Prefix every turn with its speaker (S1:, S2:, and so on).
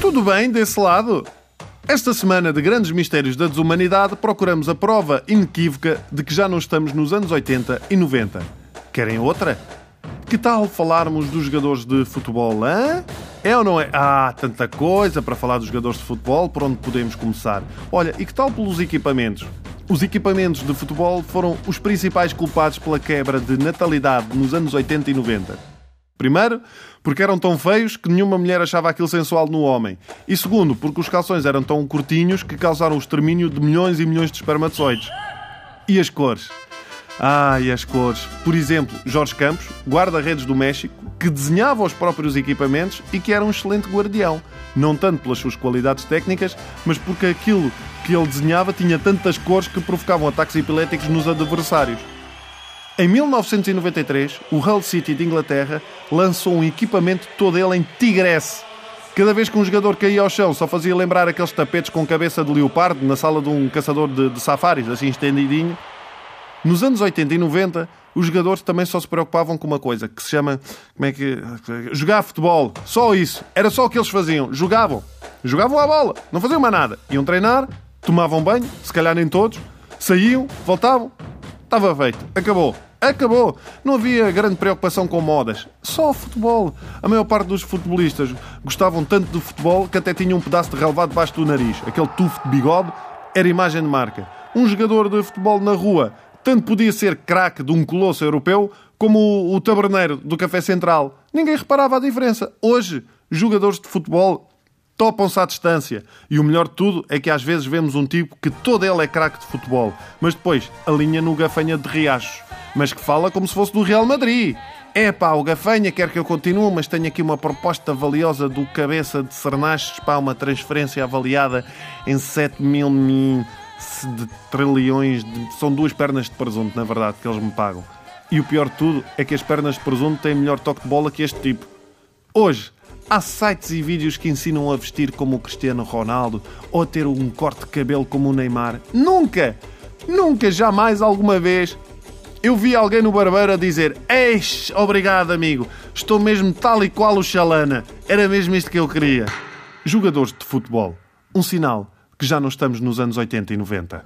S1: Tudo bem desse lado? Esta semana de grandes mistérios da desumanidade procuramos a prova inequívoca de que já não estamos nos anos 80 e 90. Querem outra? Que tal falarmos dos jogadores de futebol, hã? É ou não é? Ah, tanta coisa para falar dos jogadores de futebol, por onde podemos começar? Olha, e que tal pelos equipamentos? Os equipamentos de futebol foram os principais culpados pela quebra de natalidade nos anos 80 e 90. Primeiro, porque eram tão feios que nenhuma mulher achava aquilo sensual no homem. E segundo, porque os calções eram tão curtinhos que causaram o extermínio de milhões e milhões de espermatozoides. E as cores? Ah, e as cores. Por exemplo, Jorge Campos, guarda-redes do México, que desenhava os próprios equipamentos e que era um excelente guardião. Não tanto pelas suas qualidades técnicas, mas porque aquilo que ele desenhava tinha tantas cores que provocavam ataques epiléticos nos adversários. Em 1993, o Hull City de Inglaterra lançou um equipamento todo ele em tigresse. Cada vez que um jogador caía ao chão, só fazia lembrar aqueles tapetes com cabeça de leopardo na sala de um caçador de, de safaris, assim estendidinho. Nos anos 80 e 90, os jogadores também só se preocupavam com uma coisa que se chama. Como é que. Jogar futebol. Só isso. Era só o que eles faziam. Jogavam. Jogavam a bola. Não faziam mais nada. Iam treinar, tomavam banho, se calhar nem todos, saíam, voltavam. Estava feito. Acabou. Acabou. Não havia grande preocupação com modas. Só futebol. A maior parte dos futebolistas gostavam tanto do futebol que até tinham um pedaço de relevado debaixo do nariz. Aquele tufo de bigode era imagem de marca. Um jogador de futebol na rua tanto podia ser craque de um colosso europeu como o taberneiro do Café Central. Ninguém reparava a diferença. Hoje, jogadores de futebol topam-se à distância. E o melhor de tudo é que às vezes vemos um tipo que todo ele é craque de futebol, mas depois alinha no gafanha de riachos mas que fala como se fosse do Real Madrid. É pá, o Gafanha quer que eu continue, mas tenho aqui uma proposta valiosa do cabeça de Sernaches para uma transferência avaliada em 7 mil de trilhões. De... São duas pernas de presunto, na verdade, que eles me pagam. E o pior de tudo é que as pernas de presunto têm melhor toque de bola que este tipo. Hoje, há sites e vídeos que ensinam a vestir como o Cristiano Ronaldo ou a ter um corte de cabelo como o Neymar. Nunca, nunca, jamais, alguma vez eu vi alguém no barbeiro a dizer: Eis, obrigado, amigo, estou mesmo tal e qual o Xalana. Era mesmo isto que eu queria. Jogadores de futebol. Um sinal que já não estamos nos anos 80 e 90.